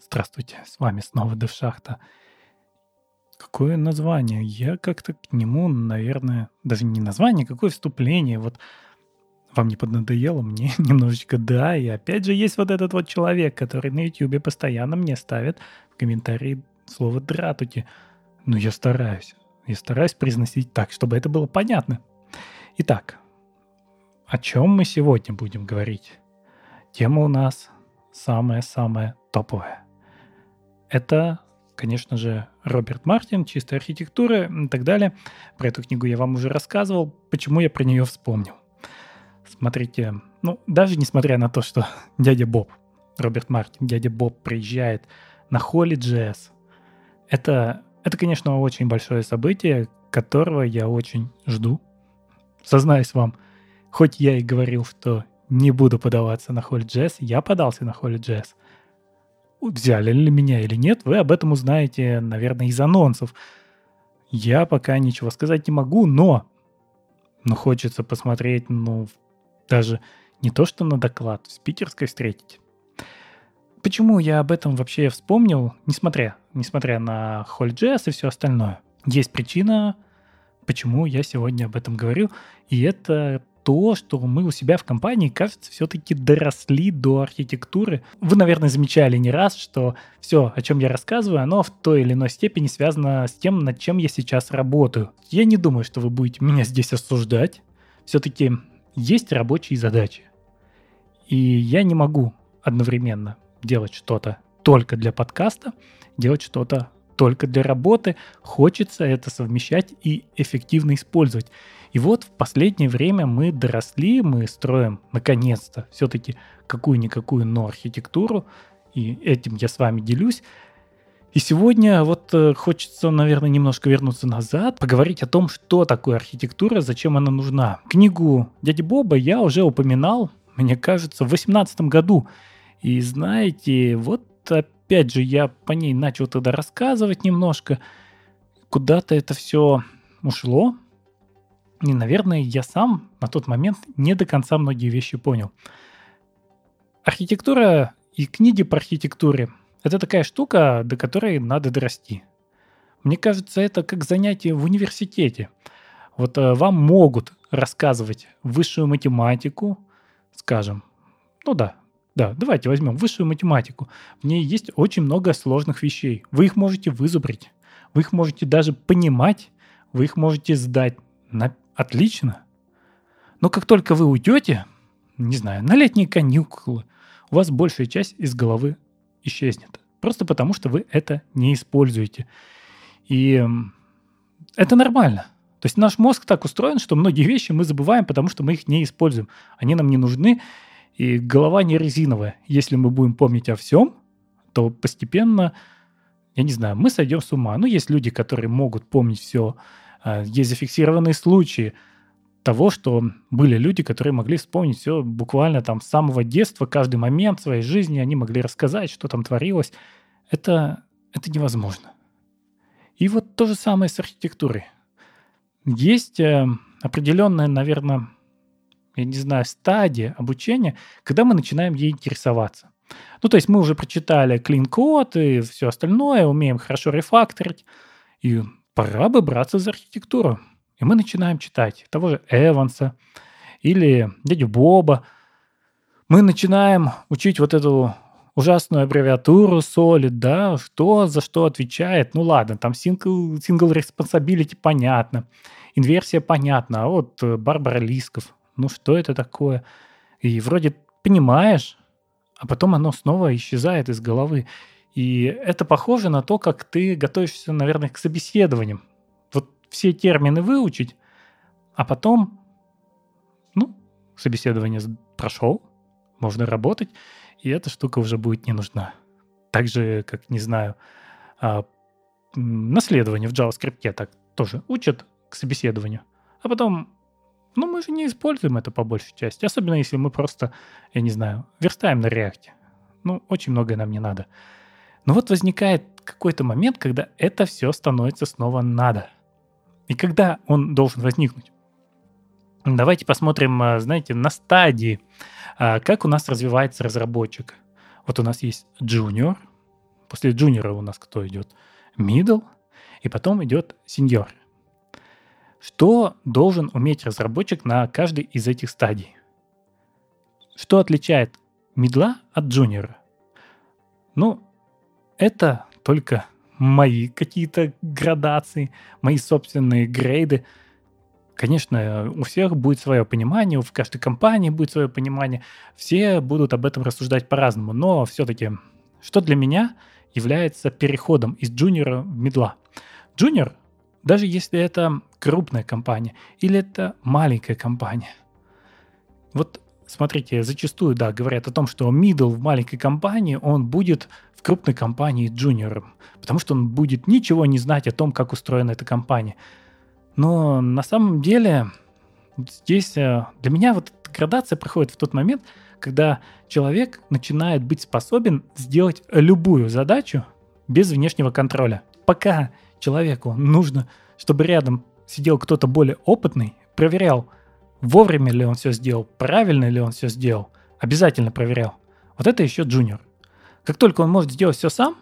Здравствуйте, с вами снова Девшахта. Какое название? Я как-то к нему, наверное, даже не название, какое вступление. Вот вам не поднадоело, мне немножечко да. И опять же есть вот этот вот человек, который на YouTube постоянно мне ставит в комментарии слово «дратути». Ну, я стараюсь. Я стараюсь произносить так, чтобы это было понятно. Итак, о чем мы сегодня будем говорить? Тема у нас самая-самая топовая. Это, конечно же, Роберт Мартин, чистая архитектура и так далее. Про эту книгу я вам уже рассказывал. Почему я про нее вспомнил? Смотрите, ну, даже несмотря на то, что дядя Боб, Роберт Мартин, дядя Боб приезжает на Холли Джесс, это, это, конечно, очень большое событие, которого я очень жду. Сознаюсь вам, хоть я и говорил, что не буду подаваться на Холли Джесс, я подался на Холли Джесс – взяли ли меня или нет, вы об этом узнаете, наверное, из анонсов. Я пока ничего сказать не могу, но, но хочется посмотреть, ну, даже не то, что на доклад, в питерской встретить. Почему я об этом вообще вспомнил, несмотря, несмотря на Джесс и все остальное? Есть причина, почему я сегодня об этом говорю, и это то, что мы у себя в компании, кажется, все-таки доросли до архитектуры. Вы, наверное, замечали не раз, что все, о чем я рассказываю, оно в той или иной степени связано с тем, над чем я сейчас работаю. Я не думаю, что вы будете меня здесь осуждать. Все-таки есть рабочие задачи. И я не могу одновременно делать что-то только для подкаста, делать что-то только для работы. Хочется это совмещать и эффективно использовать. И вот в последнее время мы доросли, мы строим наконец-то все-таки какую-никакую, но архитектуру, и этим я с вами делюсь. И сегодня вот э, хочется, наверное, немножко вернуться назад, поговорить о том, что такое архитектура, зачем она нужна. Книгу дяди Боба я уже упоминал, мне кажется, в 2018 году. И знаете, вот опять же я по ней начал тогда рассказывать немножко. Куда-то это все ушло, и, наверное, я сам на тот момент не до конца многие вещи понял. Архитектура и книги по архитектуре – это такая штука, до которой надо дорасти. Мне кажется, это как занятие в университете. Вот э, вам могут рассказывать высшую математику, скажем, ну да, да, давайте возьмем высшую математику. В ней есть очень много сложных вещей. Вы их можете вызубрить, вы их можете даже понимать, вы их можете сдать на Отлично. Но как только вы уйдете, не знаю, на летние каникулы, у вас большая часть из головы исчезнет. Просто потому, что вы это не используете. И это нормально. То есть наш мозг так устроен, что многие вещи мы забываем, потому что мы их не используем. Они нам не нужны, и голова не резиновая. Если мы будем помнить о всем, то постепенно, я не знаю, мы сойдем с ума. Ну, есть люди, которые могут помнить все есть зафиксированные случаи того, что были люди, которые могли вспомнить все буквально там с самого детства, каждый момент своей жизни, они могли рассказать, что там творилось. Это, это невозможно. И вот то же самое с архитектурой. Есть э, определенная, наверное, я не знаю, стадия обучения, когда мы начинаем ей интересоваться. Ну, то есть мы уже прочитали code и все остальное, умеем хорошо рефакторить, и пора бы браться за архитектуру. И мы начинаем читать того же Эванса или дядю Боба. Мы начинаем учить вот эту ужасную аббревиатуру Solid, да, что за что отвечает. Ну ладно, там single, single responsibility понятно, инверсия понятна, а вот э, Барбара Лисков, ну что это такое? И вроде понимаешь, а потом оно снова исчезает из головы. И это похоже на то, как ты готовишься, наверное, к собеседованиям. Вот все термины выучить, а потом, ну, собеседование прошел, можно работать, и эта штука уже будет не нужна. Так же, как, не знаю, а, наследование в JavaScript так тоже учат к собеседованию, а потом, ну, мы же не используем это по большей части, особенно если мы просто, я не знаю, верстаем на реакте. Ну, очень многое нам не надо. Но вот возникает какой-то момент, когда это все становится снова надо. И когда он должен возникнуть? Давайте посмотрим, а, знаете, на стадии, а, как у нас развивается разработчик. Вот у нас есть junior, После джуниора у нас кто идет? Middle, и потом идет сеньор. Что должен уметь разработчик на каждой из этих стадий? Что отличает медла от джуниора? Ну, это только мои какие-то градации, мои собственные грейды. Конечно, у всех будет свое понимание, в каждой компании будет свое понимание, все будут об этом рассуждать по-разному, но все-таки, что для меня является переходом из джуниора в медла? Джуниор, даже если это крупная компания или это маленькая компания, вот смотрите, зачастую, да, говорят о том, что middle в маленькой компании, он будет в крупной компании джуниором, потому что он будет ничего не знать о том, как устроена эта компания. Но на самом деле здесь э, для меня вот градация проходит в тот момент, когда человек начинает быть способен сделать любую задачу без внешнего контроля. Пока человеку нужно, чтобы рядом сидел кто-то более опытный, проверял, вовремя ли он все сделал, правильно ли он все сделал, обязательно проверял. Вот это еще джуниор. Как только он может сделать все сам,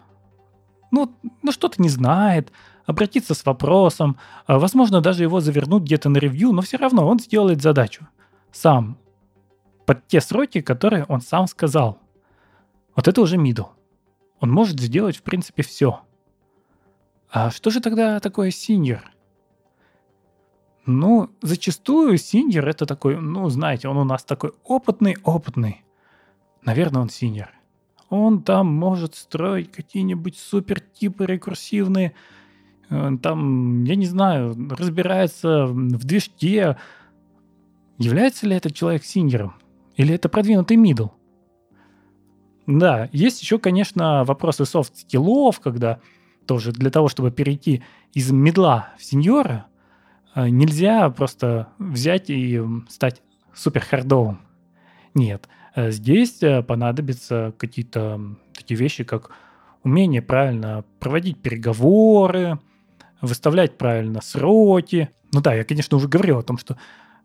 ну, ну что-то не знает, обратиться с вопросом, а, возможно, даже его завернуть где-то на ревью, но все равно он сделает задачу сам, под те сроки, которые он сам сказал. Вот это уже middle. Он может сделать, в принципе, все. А что же тогда такое senior? Ну, зачастую senior это такой, ну, знаете, он у нас такой опытный-опытный. Наверное, он senior. Он там может строить какие-нибудь супер типы рекурсивные, Э, там, я не знаю, разбирается в движке. Является ли этот человек senior ом? Или это продвинутый middle? Да, есть еще, конечно, вопросы софт-скиллов, когда тоже для того, чтобы перейти из медла в сеньора, нельзя просто взять и стать супер хардовым. Нет, э, здесь понадобятся какие-то такие вещи, как умение правильно проводить переговоры, выставлять правильно сроки. Ну да, я, конечно, уже говорил о том, что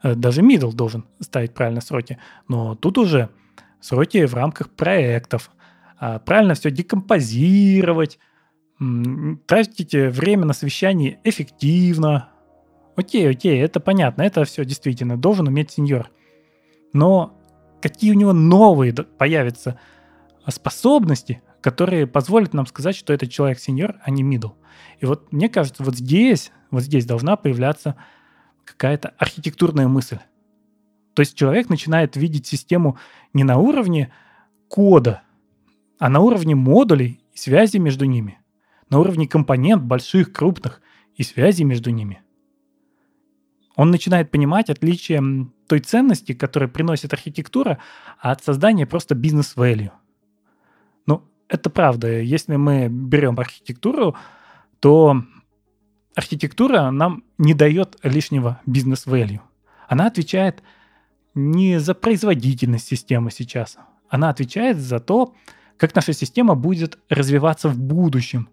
э, даже middle должен ставить правильно сроки, но тут уже сроки в рамках проектов. А правильно все декомпозировать, тратите время на совещание эффективно. Окей, окей, это понятно, это все действительно должен уметь сеньор. Но какие у него новые появятся способности, которые позволят нам сказать, что этот человек сеньор, а не middle. И вот мне кажется, вот здесь, вот здесь должна появляться какая-то архитектурная мысль. То есть человек начинает видеть систему не на уровне кода, а на уровне модулей и связи между ними, на уровне компонент больших, крупных и связи между ними. Он начинает понимать отличие той ценности, которую приносит архитектура, от создания просто бизнес-value. Ну, это правда. Если мы берем архитектуру, то архитектура нам не дает лишнего бизнес-value. Она отвечает не за производительность системы сейчас, она отвечает за то, как наша система будет развиваться в будущем,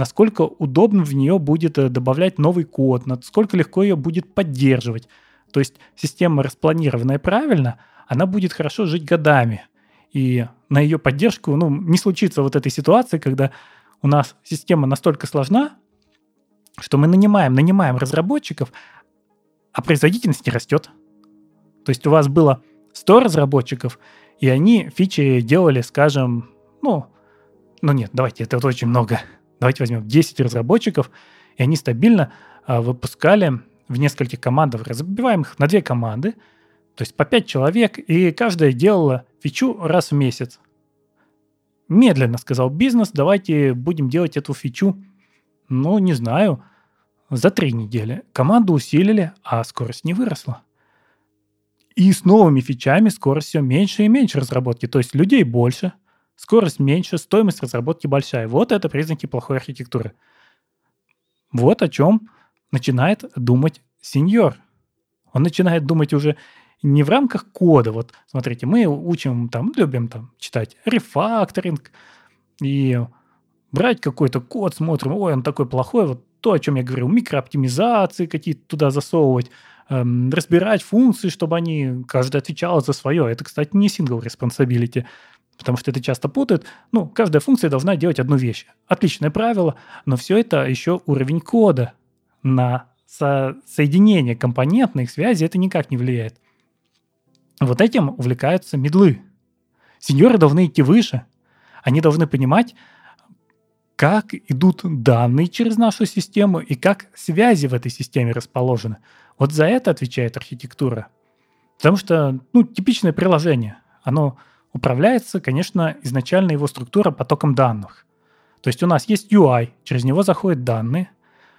насколько удобно в нее будет э, добавлять новый код, насколько легко ее будет поддерживать. То есть система распланированная правильно, она будет хорошо жить годами. И на ее поддержку ну, не случится вот этой ситуации, когда у нас система настолько сложна, что мы нанимаем, нанимаем разработчиков, а производительность не растет. То есть у вас было 100 разработчиков, и они фичи делали, скажем, ну, ну нет, давайте, это очень много. Давайте возьмем 10 разработчиков, и они стабильно а, выпускали в нескольких командах, разбиваем их на две команды, то есть по 5 человек, и каждая делала фичу раз в месяц. Медленно, сказал бизнес, давайте будем делать эту фичу, ну, не знаю, за три недели. Команду усилили, а скорость не выросла. И с новыми фичами скорость все меньше и меньше разработки. То есть людей больше, скорость меньше, стоимость разработки большая. Вот это признаки плохой архитектуры. Вот о чем начинает думать сеньор. Он начинает думать уже не в рамках кода. Вот смотрите, мы учим там, любим там читать рефакторинг и брать какой-то код, смотрим, ой, он такой плохой, вот то, о чем я говорил, микрооптимизации какие-то туда засовывать, эм, разбирать функции, чтобы они, каждый отвечал за свое. Это, кстати, не single responsibility. Потому что это часто путают. Ну, каждая функция должна делать одну вещь. Отличное правило, но все это еще уровень кода. На со соединение компонентных связей это никак не влияет. Вот этим увлекаются медлы. Сеньоры должны идти выше. Они должны понимать, как идут данные через нашу систему и как связи в этой системе расположены. Вот за это отвечает архитектура. Потому что, ну, типичное приложение, оно управляется, конечно, изначально его структура потоком данных. То есть у нас есть UI, через него заходят данные.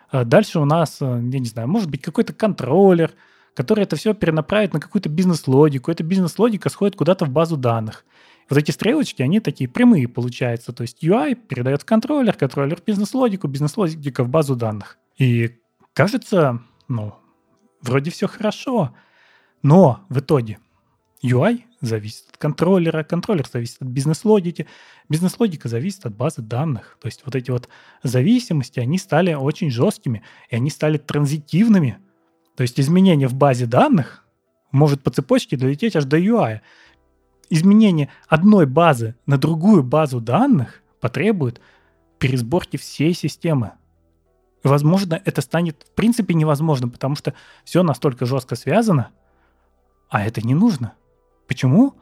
А дальше у нас, э, я не знаю, может быть какой-то контроллер, который это все перенаправит на какую-то бизнес-логику. Эта бизнес-логика сходит куда-то в базу данных. Вот эти стрелочки, они такие прямые получаются. То есть UI передает в контроллер, контроллер бизнес-логику, бизнес-логика в базу данных. И кажется, ну, вроде все хорошо. Но в итоге UI зависит от контроллера, контроллер зависит от бизнес-логики, бизнес-логика зависит от базы данных. То есть вот эти вот зависимости, они стали очень жесткими, и они стали транзитивными. То есть изменение в базе данных может по цепочке долететь аж до UI. Изменение одной базы на другую базу данных потребует пересборки всей системы. Возможно, это станет в принципе невозможным, потому что все настолько жестко связано, а это не нужно. Почему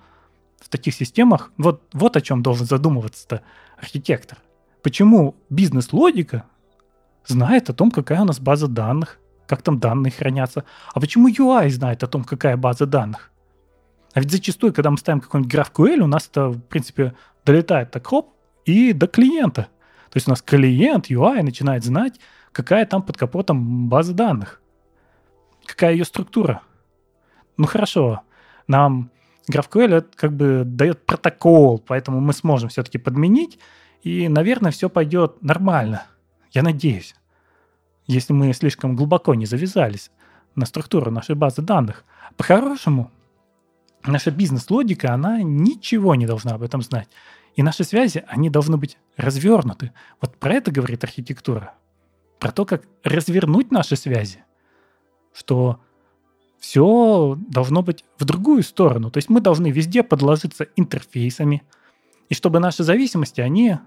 в таких системах, вот, вот о чем должен задумываться архитектор. Почему бизнес-логика знает о том, какая у нас база данных, как там данные хранятся. А почему UI знает о том, какая база данных? А ведь зачастую, когда мы ставим какой-нибудь GraphQL, у нас это, в принципе, долетает так хоп и до клиента. То есть у нас клиент UI начинает знать, какая там под капотом база данных, какая ее структура. Ну хорошо, нам GraphQL как бы дает протокол, поэтому мы сможем все-таки подменить, и, наверное, все пойдет нормально. Я надеюсь. Если мы слишком глубоко не завязались на структуру нашей базы данных. По-хорошему, наша бизнес-логика, она ничего не должна об этом знать. И наши связи, они должны быть развернуты. Вот про это говорит архитектура. Про то, как развернуть наши связи. Что все должно быть в другую сторону. То есть мы должны везде подложиться интерфейсами, и чтобы наши зависимости, они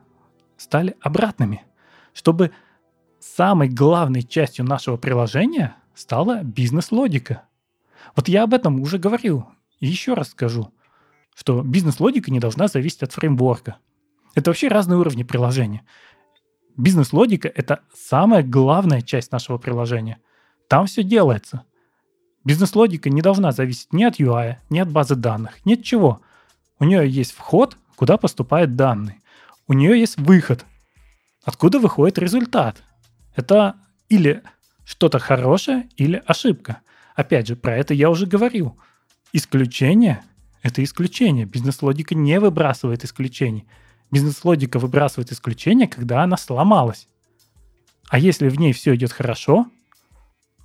стали обратными. Чтобы самой главной частью нашего приложения стала бизнес-логика. Вот я об этом уже говорил, и еще раз скажу, что бизнес-логика не должна зависеть от фреймворка. Это вообще разные уровни приложения. Бизнес-логика — это самая главная часть нашего приложения. Там все делается — Бизнес-логика не должна зависеть ни от UI, ни от базы данных, ни от чего. У нее есть вход, куда поступают данные. У нее есть выход, откуда выходит результат. Это или что-то хорошее, или ошибка. Опять же, про это я уже говорил. Исключение — это исключение. Бизнес-логика не выбрасывает исключений. Бизнес-логика выбрасывает исключение, когда она сломалась. А если в ней все идет хорошо,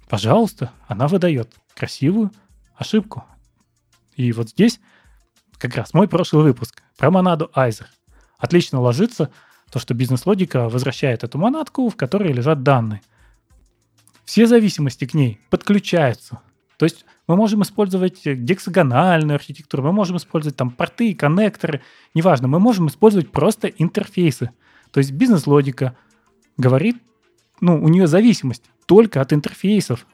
пожалуйста, она выдает красивую ошибку. И вот здесь как раз мой прошлый выпуск про монаду Айзер. Отлично ложится то, что бизнес-логика возвращает эту монадку, в которой лежат данные. Все зависимости к ней подключаются. То есть мы можем использовать гексагональную архитектуру, мы можем использовать там порты, коннекторы, неважно, мы можем использовать просто интерфейсы. То есть бизнес-логика говорит, ну, у нее зависимость только от интерфейсов,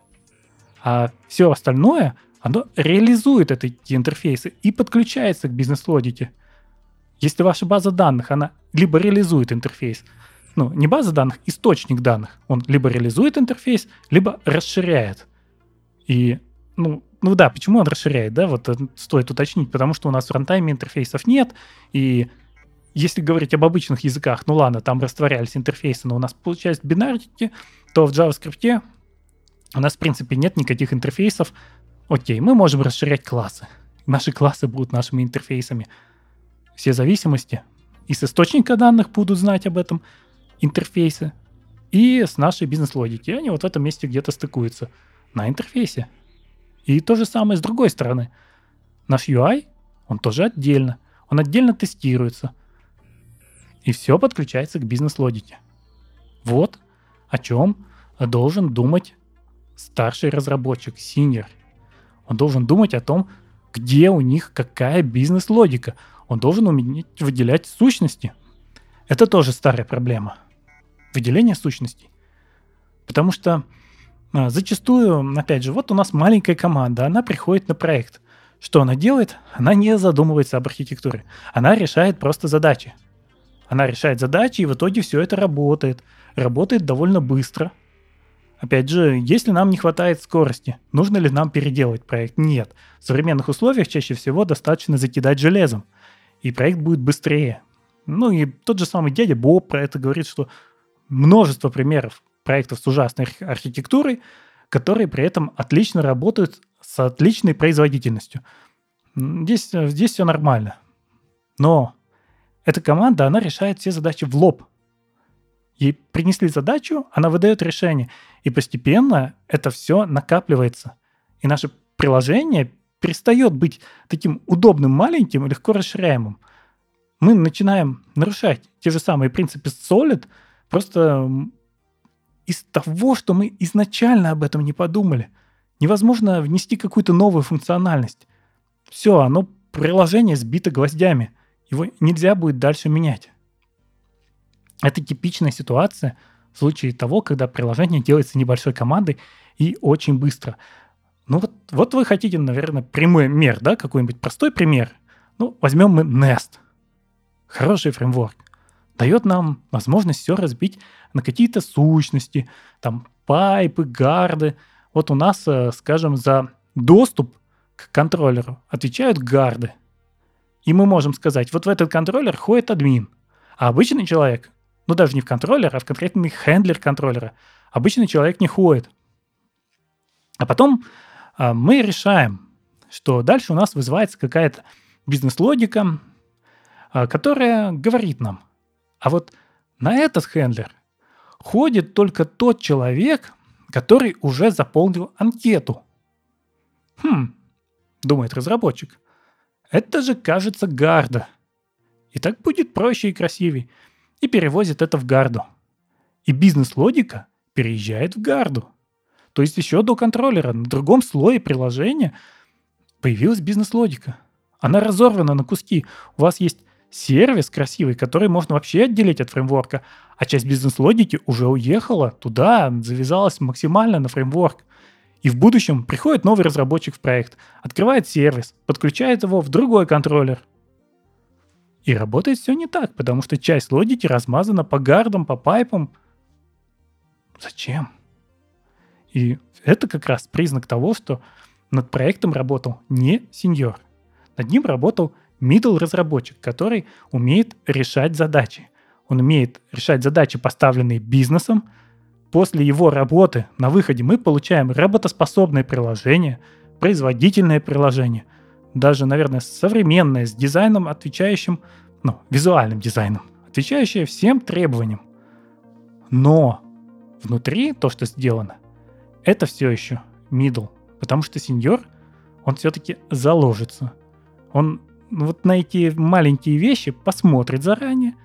а все остальное, оно реализует эти интерфейсы и подключается к бизнес-логике. Если ваша база данных, она либо реализует интерфейс, ну, не база данных, источник данных. Он либо реализует интерфейс, либо расширяет. И, ну, ну да, почему он расширяет, да, вот стоит уточнить, потому что у нас в рантайме интерфейсов нет, и если говорить об обычных языках, ну ладно, там растворялись интерфейсы, но у нас получается бинарики, то в JavaScript у нас, в принципе, нет никаких интерфейсов. Окей, мы можем расширять классы. Наши классы будут нашими интерфейсами. Все зависимости и с источника данных будут знать об этом интерфейсы, и с нашей бизнес-логики. Они вот в этом месте где-то стыкуются на интерфейсе. И то же самое с другой стороны. Наш UI, он тоже отдельно. Он отдельно тестируется. И все подключается к бизнес-логике. Вот о чем должен думать старший разработчик, синер, он должен думать о том, где у них какая бизнес-логика. он должен уметь выделять сущности. Это тоже старая проблема. Выделение сущностей. Потому что а, зачастую, опять же, вот у нас маленькая команда, она приходит на проект. Что она делает? Она не задумывается об архитектуре. Она решает просто задачи. Она решает задачи, и в итоге все это работает. Работает довольно быстро. Опять же, если нам не хватает скорости, нужно ли нам переделать проект? Нет. В современных условиях чаще всего достаточно закидать железом, и проект будет быстрее. Ну и тот же самый дядя Боб про это говорит, что множество примеров проектов с ужасной архитектурой, которые при этом отлично работают с отличной производительностью. Здесь, здесь все нормально. Но эта команда, она решает все задачи в лоб. Ей принесли задачу, она выдает решение. И постепенно это все накапливается. И наше приложение перестает быть таким удобным, маленьким и легко расширяемым. Мы начинаем нарушать те же самые принципы Solid, просто из того, что мы изначально об этом не подумали. Невозможно внести какую-то новую функциональность. Все, оно приложение сбито гвоздями. Его нельзя будет дальше менять. Это типичная ситуация в случае того, когда приложение делается небольшой командой и очень быстро. Ну вот, вот вы хотите, наверное, прямой мер, да, какой-нибудь простой пример. Ну, возьмем мы Nest. Хороший фреймворк. Дает нам возможность все разбить на какие-то сущности, там пайпы, гарды. Вот у нас, э, скажем, за доступ к контроллеру отвечают гарды. И мы можем сказать, вот в этот контроллер ходит админ. А обычный человек, ну даже не в контроллер, а в конкретный хендлер контроллера, обычный человек не ходит. А потом а, мы решаем, что дальше у нас вызывается какая-то бизнес-логика, а, которая говорит нам, а вот на этот хендлер ходит только тот человек, который уже заполнил анкету. Хм, думает разработчик. Это же, кажется, гарда. И так будет проще и красивее. И перевозит это в гарду. И бизнес-логика переезжает в гарду. То есть еще до контроллера на другом слое приложения появилась бизнес-логика. Она разорвана на куски. У вас есть сервис красивый, который можно вообще отделить от фреймворка, а часть бизнес-логики уже уехала туда, завязалась максимально на фреймворк. И в будущем приходит новый разработчик в проект, открывает сервис, подключает его в другой контроллер. И работает все не так, потому что часть логики размазана по гардам, по пайпам. Зачем? И это как раз признак того, что над проектом работал не сеньор. Над ним работал middle разработчик, который умеет решать задачи. Он умеет решать задачи, поставленные бизнесом. После его работы на выходе мы получаем работоспособное приложение, производительное приложение, даже, наверное, современное, с дизайном, отвечающим, ну, визуальным дизайном, отвечающее всем требованиям. Но внутри то, что сделано, это все еще middle, потому что сеньор, он все-таки заложится. Он вот на эти маленькие вещи посмотрит заранее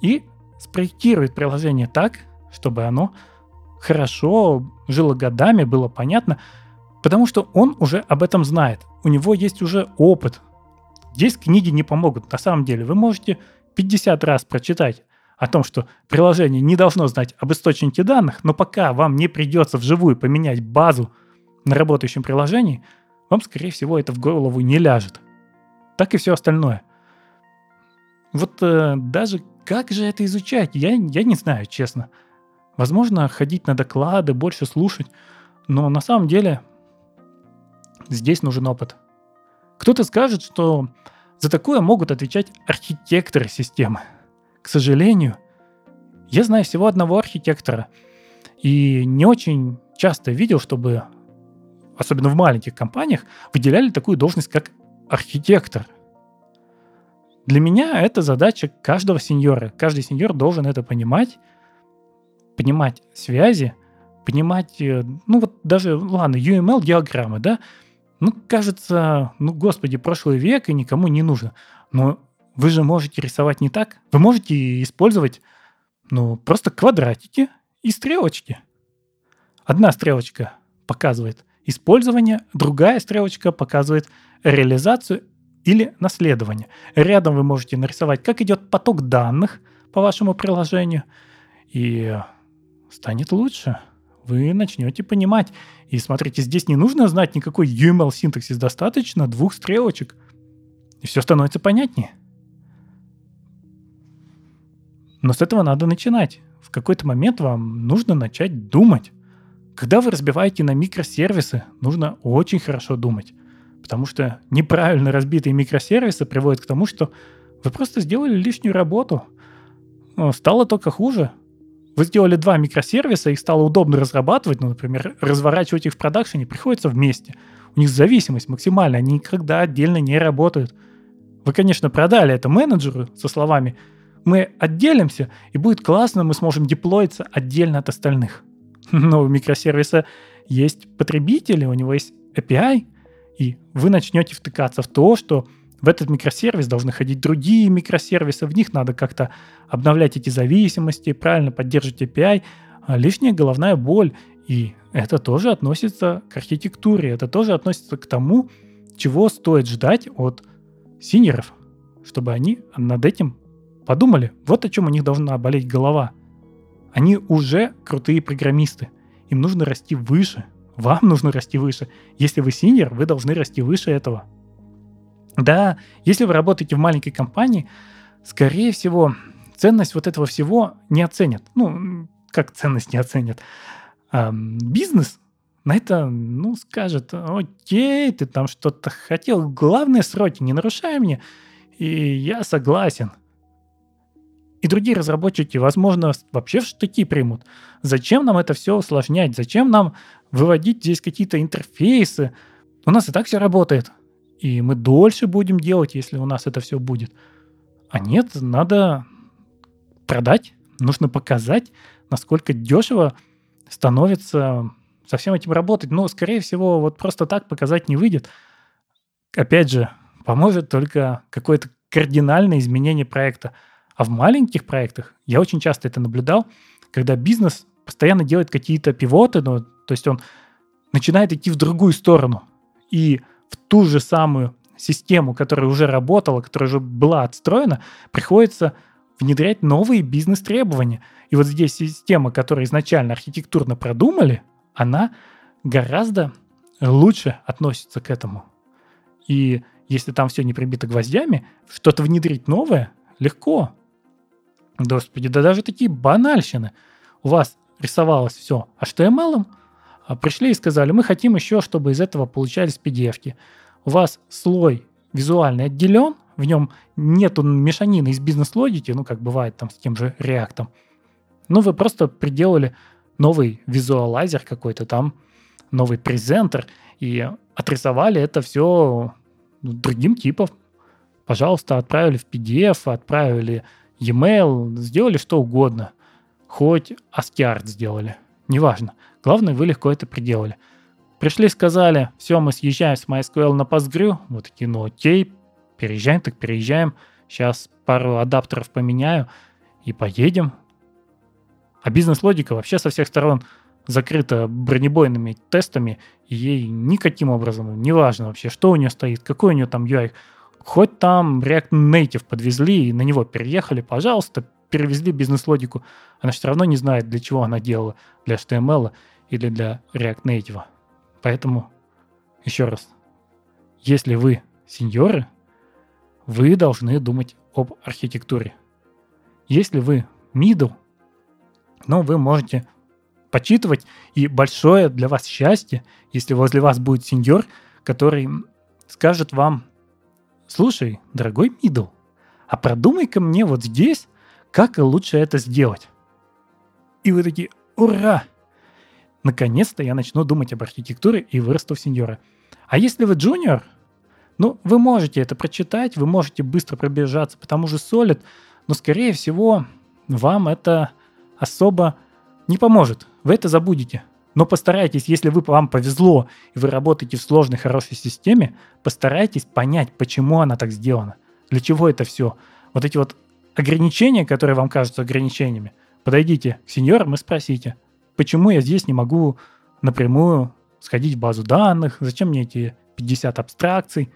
и спроектирует приложение так, чтобы оно хорошо жило годами, было понятно, потому что он уже об этом знает. У него есть уже опыт. Здесь книги не помогут. На самом деле вы можете 50 раз прочитать о том, что приложение не должно знать об источнике данных, но пока вам не придется вживую поменять базу на работающем приложении, вам, скорее всего, это в голову не ляжет так и все остальное. Вот э, даже как же это изучать, я, я не знаю, честно. Возможно, ходить на доклады, больше слушать, но на самом деле здесь нужен опыт. Кто-то скажет, что за такое могут отвечать архитекторы системы. К сожалению, я знаю всего одного архитектора, и не очень часто видел, чтобы, особенно в маленьких компаниях, выделяли такую должность, как архитектор. Для меня это задача каждого сеньора. Каждый сеньор должен это понимать, понимать связи, понимать, э, ну вот даже, ладно, UML-диаграммы, да, ну, кажется, ну, господи, прошлый век и никому не нужно. Но вы же можете рисовать не так. Вы можете использовать, ну, просто квадратики и стрелочки. Одна стрелочка показывает использование, другая стрелочка показывает реализацию, или наследование. Рядом вы можете нарисовать, как идет поток данных по вашему приложению, и станет лучше. Вы начнете понимать. И смотрите, здесь не нужно знать никакой UML-синтаксис, достаточно двух стрелочек, и все становится понятнее. Но с этого надо начинать. В какой-то момент вам нужно начать думать. Когда вы разбиваете на микросервисы, нужно очень хорошо думать. Потому что неправильно разбитые микросервисы приводят к тому, что вы просто сделали лишнюю работу. Стало только хуже. Вы сделали два микросервиса, их стало удобно разрабатывать, ну, например, разворачивать их в продакшене приходится вместе. У них зависимость максимальная, они никогда отдельно не работают. Вы, конечно, продали это менеджеру со словами «Мы отделимся, и будет классно, мы сможем деплоиться отдельно от остальных». Но у микросервиса есть потребители, у него есть API, и вы начнете втыкаться в то, что в этот микросервис должны ходить другие микросервисы, в них надо как-то обновлять эти зависимости, правильно поддерживать API, а лишняя головная боль. И это тоже относится к архитектуре, это тоже относится к тому, чего стоит ждать от синеров, чтобы они над этим подумали. Вот о чем у них должна болеть голова. Они уже крутые программисты. Им нужно расти выше, вам нужно расти выше. Если вы синьор, вы должны расти выше этого. Да, если вы работаете в маленькой компании, скорее всего, ценность вот этого всего не оценят. Ну, как ценность не оценят? А, бизнес на это, ну, скажет, окей, ты там что-то хотел, главное сроки не нарушай мне, и я согласен. И другие разработчики, возможно, вообще в штыки примут. Зачем нам это все усложнять? Зачем нам выводить здесь какие-то интерфейсы? У нас и так все работает. И мы дольше будем делать, если у нас это все будет. А нет, надо продать, нужно показать, насколько дешево становится со всем этим работать. Но, скорее всего, вот просто так показать не выйдет. Опять же, поможет только какое-то кардинальное изменение проекта – а в маленьких проектах я очень часто это наблюдал, когда бизнес постоянно делает какие-то пивоты, ну, то есть он начинает идти в другую сторону. И в ту же самую систему, которая уже работала, которая уже была отстроена, приходится внедрять новые бизнес-требования. И вот здесь система, которую изначально архитектурно продумали, она гораздо лучше относится к этому. И если там все не прибито гвоздями, что-то внедрить новое легко. Господи, да даже такие банальщины. У вас рисовалось все HTML, пришли и сказали, мы хотим еще, чтобы из этого получались PDF-ки. У вас слой визуальный отделен, в нем нету мешанины из бизнес-логики, ну, как бывает там с тем же React. Ну, вы просто приделали новый визуалайзер какой-то там, новый презентер, и отрисовали это все другим типом. Пожалуйста, отправили в PDF, отправили e-mail, сделали что угодно. Хоть ASCII сделали. Неважно. Главное, вы легко это приделали. Пришли, сказали, все, мы съезжаем с MySQL на Postgre. Вот такие, ну окей, переезжаем, так переезжаем. Сейчас пару адаптеров поменяю и поедем. А бизнес-логика вообще со всех сторон закрыта бронебойными тестами, ей никаким образом, неважно вообще, что у нее стоит, какой у нее там UI, Хоть там React Native подвезли и на него переехали, пожалуйста, перевезли бизнес-логику. Она все равно не знает, для чего она делала, для HTML или для React Native. Поэтому, еще раз, если вы сеньоры, вы должны думать об архитектуре. Если вы middle, ну, вы можете почитывать, и большое для вас счастье, если возле вас будет сеньор, который скажет вам, слушай, дорогой Мидл, а продумай-ка мне вот здесь, как лучше это сделать. И вы такие, ура! Наконец-то я начну думать об архитектуре и вырасту в сеньора. А если вы джуниор, ну, вы можете это прочитать, вы можете быстро пробежаться по тому же Solid, но, скорее всего, вам это особо не поможет. Вы это забудете. Но постарайтесь, если вы, вам повезло, и вы работаете в сложной, хорошей системе, постарайтесь понять, почему она так сделана. Для чего это все. Вот эти вот ограничения, которые вам кажутся ограничениями, подойдите к сеньорам и спросите, почему я здесь не могу напрямую сходить в базу данных, зачем мне эти 50 абстракций.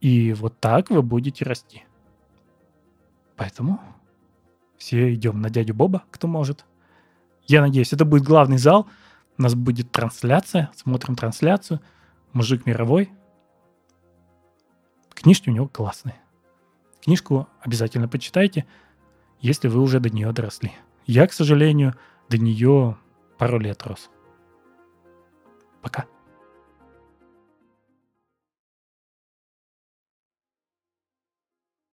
И вот так вы будете расти. Поэтому все идем на дядю Боба, кто может. Я надеюсь, это будет главный зал. У нас будет трансляция. Смотрим трансляцию. Мужик мировой. Книжки у него классные. Книжку обязательно почитайте, если вы уже до нее доросли. Я, к сожалению, до нее пару лет рос. Пока.